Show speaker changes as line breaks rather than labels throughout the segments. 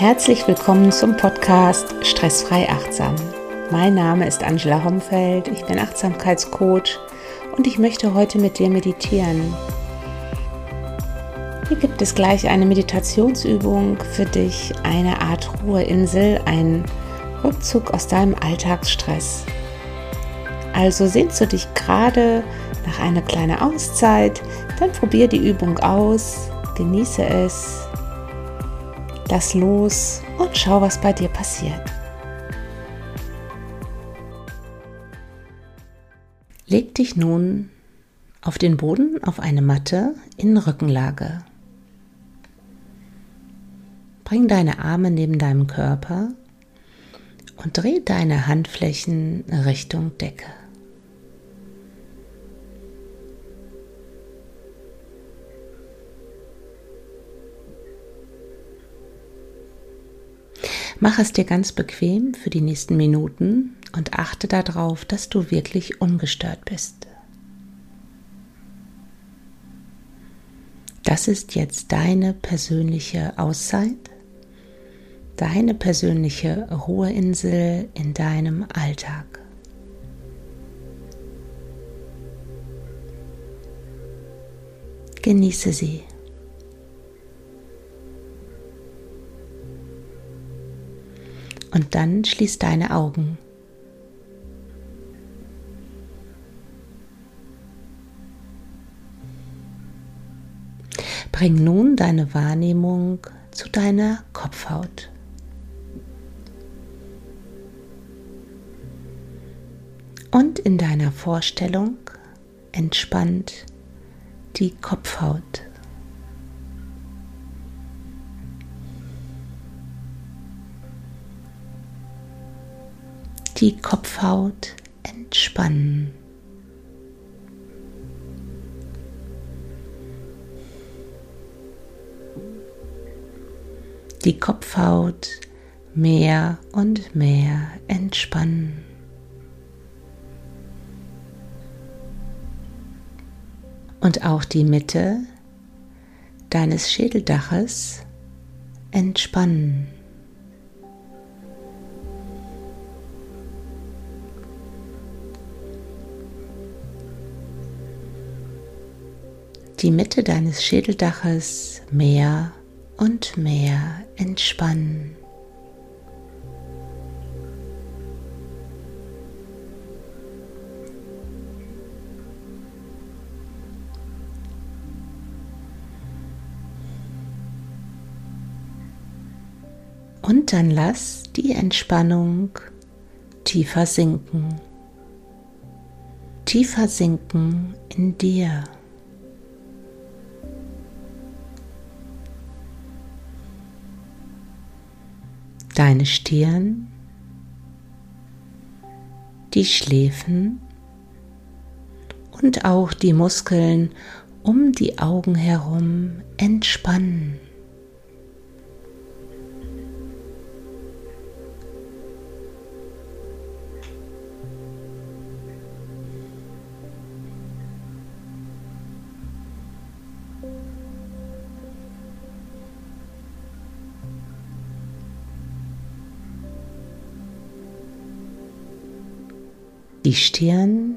Herzlich willkommen zum Podcast Stressfrei Achtsam. Mein Name ist Angela Homfeld, ich bin Achtsamkeitscoach und ich möchte heute mit dir meditieren. Hier gibt es gleich eine Meditationsübung für dich, eine Art Ruheinsel, ein Rückzug aus deinem Alltagsstress. Also sehnst du dich gerade nach einer kleinen Auszeit, dann probier die Übung aus, genieße es lass los und schau, was bei dir passiert. Leg dich nun auf den Boden auf eine Matte in Rückenlage. Bring deine Arme neben deinem Körper und dreh deine Handflächen Richtung Decke. Mach es dir ganz bequem für die nächsten Minuten und achte darauf, dass du wirklich ungestört bist. Das ist jetzt deine persönliche Auszeit, deine persönliche Ruheinsel in deinem Alltag. Genieße sie. Und dann schließ deine Augen. Bring nun deine Wahrnehmung zu deiner Kopfhaut. Und in deiner Vorstellung entspannt die Kopfhaut. Die Kopfhaut entspannen. Die Kopfhaut mehr und mehr entspannen. Und auch die Mitte deines Schädeldaches entspannen. Die Mitte deines Schädeldaches mehr und mehr entspannen. Und dann lass die Entspannung tiefer sinken. Tiefer sinken in dir. Deine Stirn, die Schläfen und auch die Muskeln um die Augen herum entspannen. Die Stirn,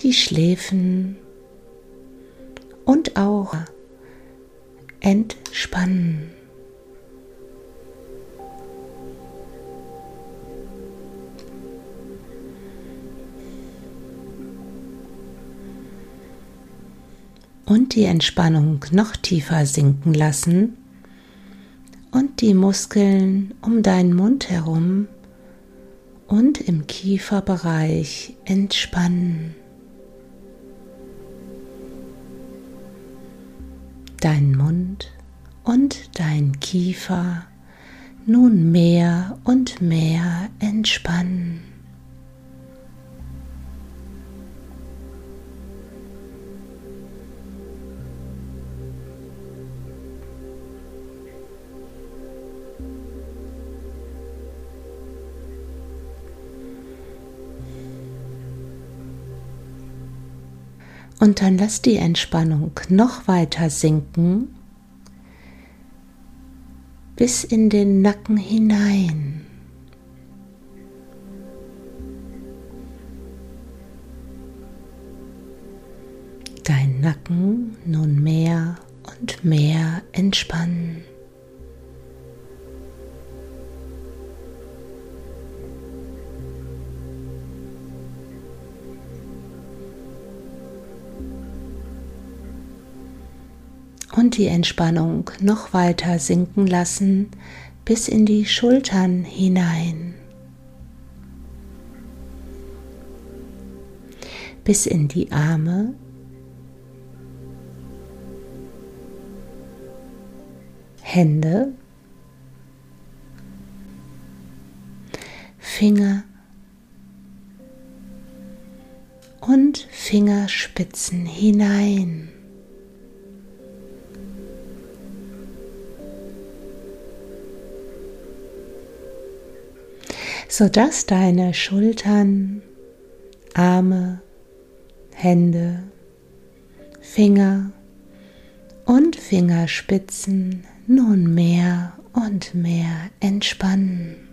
die Schläfen und auch entspannen. Und die Entspannung noch tiefer sinken lassen und die Muskeln um deinen Mund herum und im Kieferbereich entspannen. Dein Mund und dein Kiefer nun mehr und mehr entspannen. Und dann lass die Entspannung noch weiter sinken bis in den Nacken hinein. Dein Nacken nun mehr und mehr entspannen. Die Entspannung noch weiter sinken lassen bis in die Schultern hinein, bis in die Arme, Hände, Finger. Und Fingerspitzen hinein. Sodass deine Schultern, Arme, Hände, Finger und Fingerspitzen nun mehr und mehr entspannen.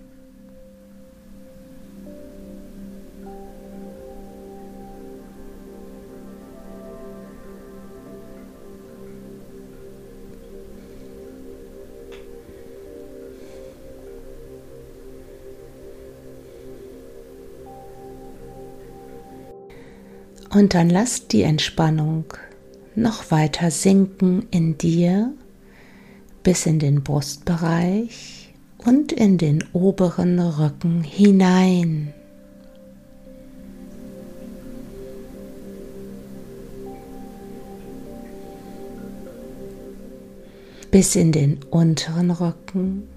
Und dann lass die Entspannung noch weiter sinken in dir bis in den Brustbereich und in den oberen Rücken hinein. Bis in den unteren Rücken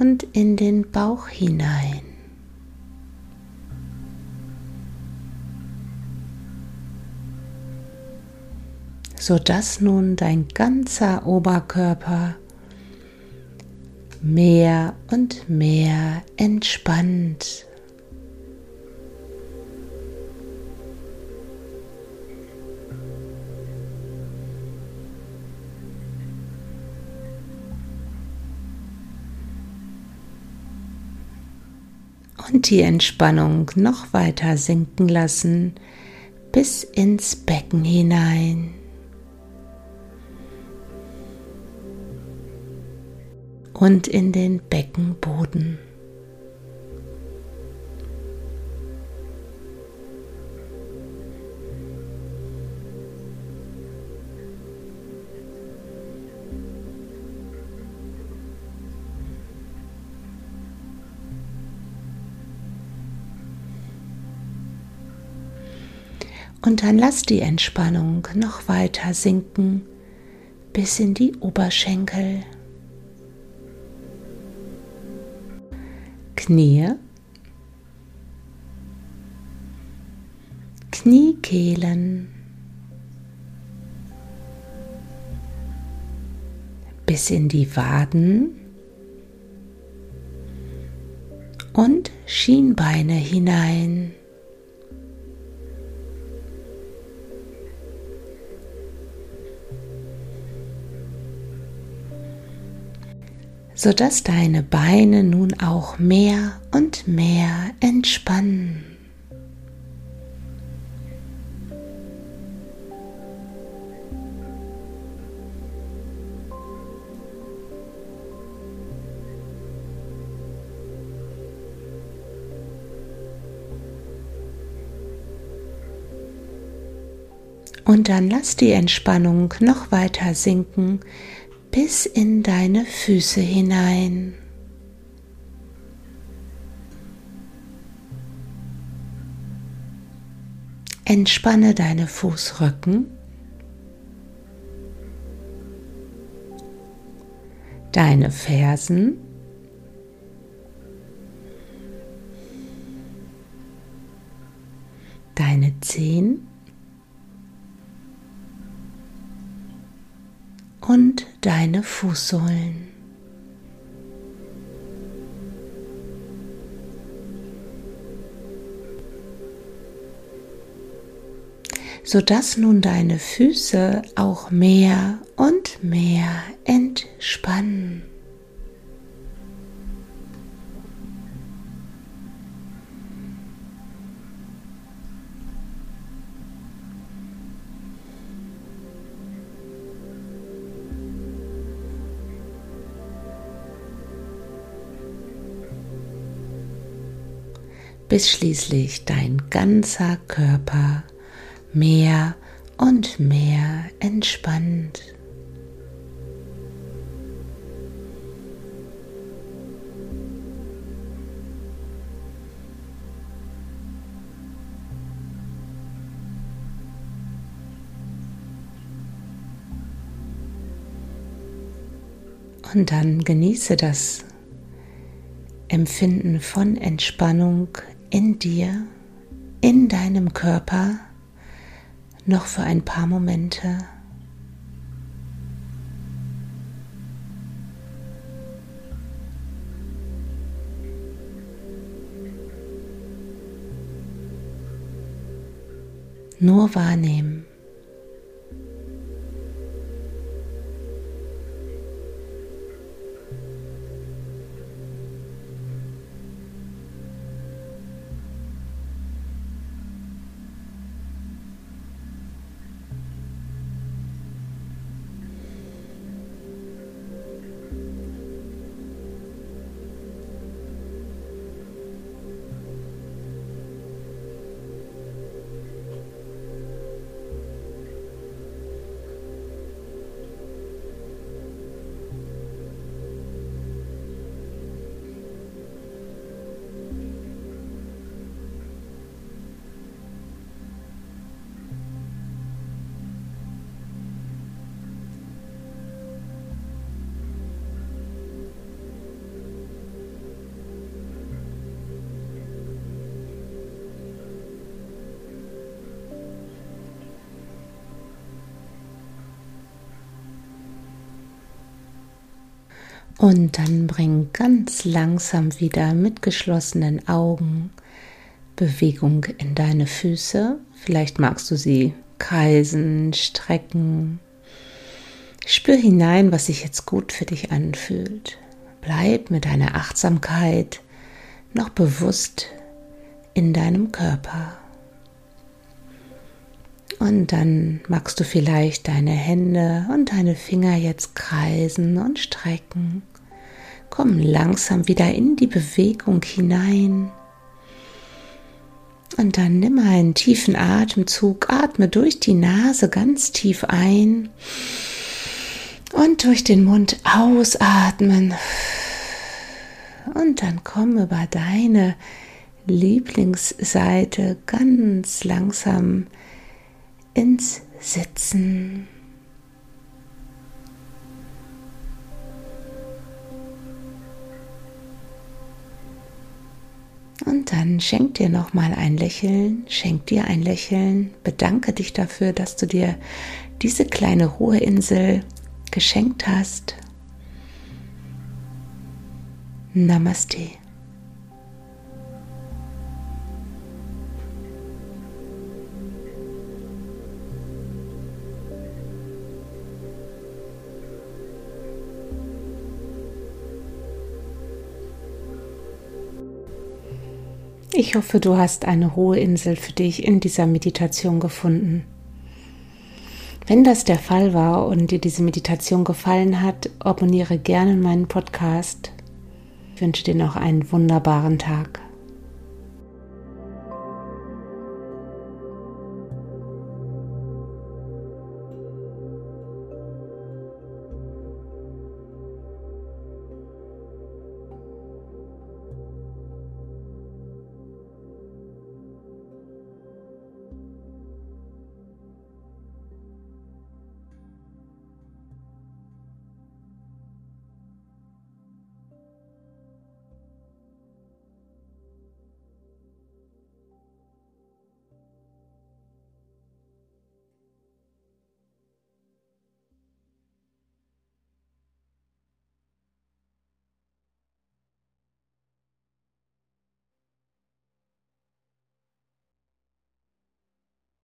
und in den Bauch hinein. Sodass nun dein ganzer Oberkörper mehr und mehr entspannt. Und die Entspannung noch weiter sinken lassen bis ins Becken hinein. Und in den Beckenboden. Und dann lass die Entspannung noch weiter sinken bis in die Oberschenkel. Knie, Kniekehlen, bis in die Waden. Und Schienbeine hinein. Sodass deine Beine nun auch mehr und mehr entspannen. Und dann lass die Entspannung noch weiter sinken bis in deine Füße hinein. Entspanne deine Fußrücken, deine Fersen, deine Zehen und deine Fußsohlen. sodass nun deine Füße auch mehr und mehr entspannen. Bis schließlich dein ganzer Körper mehr und mehr entspannt. Und dann genieße das Empfinden von Entspannung in dir, in deinem Körper noch für ein paar Momente. Nur wahrnehmen. Und dann bring ganz langsam wieder mit geschlossenen Augen Bewegung in deine Füße. Vielleicht magst du sie kreisen, strecken. Spür hinein, was sich jetzt gut für dich anfühlt. Bleib mit deiner Achtsamkeit noch bewusst in deinem Körper. Und dann magst du vielleicht deine Hände und deine Finger jetzt kreisen und strecken. Komm langsam wieder in die Bewegung hinein. Und dann nimm einen tiefen Atemzug, atme durch die Nase ganz tief ein und durch den Mund ausatmen. Und dann komm über deine Lieblingsseite ganz langsam ins Sitzen. Und dann schenk dir noch mal ein Lächeln, schenk dir ein Lächeln, bedanke dich dafür, dass du dir diese kleine Ruheinsel geschenkt hast. Namaste. Ich hoffe, du hast eine Ruheinsel für dich in dieser Meditation gefunden. Wenn das der Fall war und dir diese Meditation gefallen hat, abonniere gerne meinen Podcast. Ich wünsche dir noch einen wunderbaren Tag.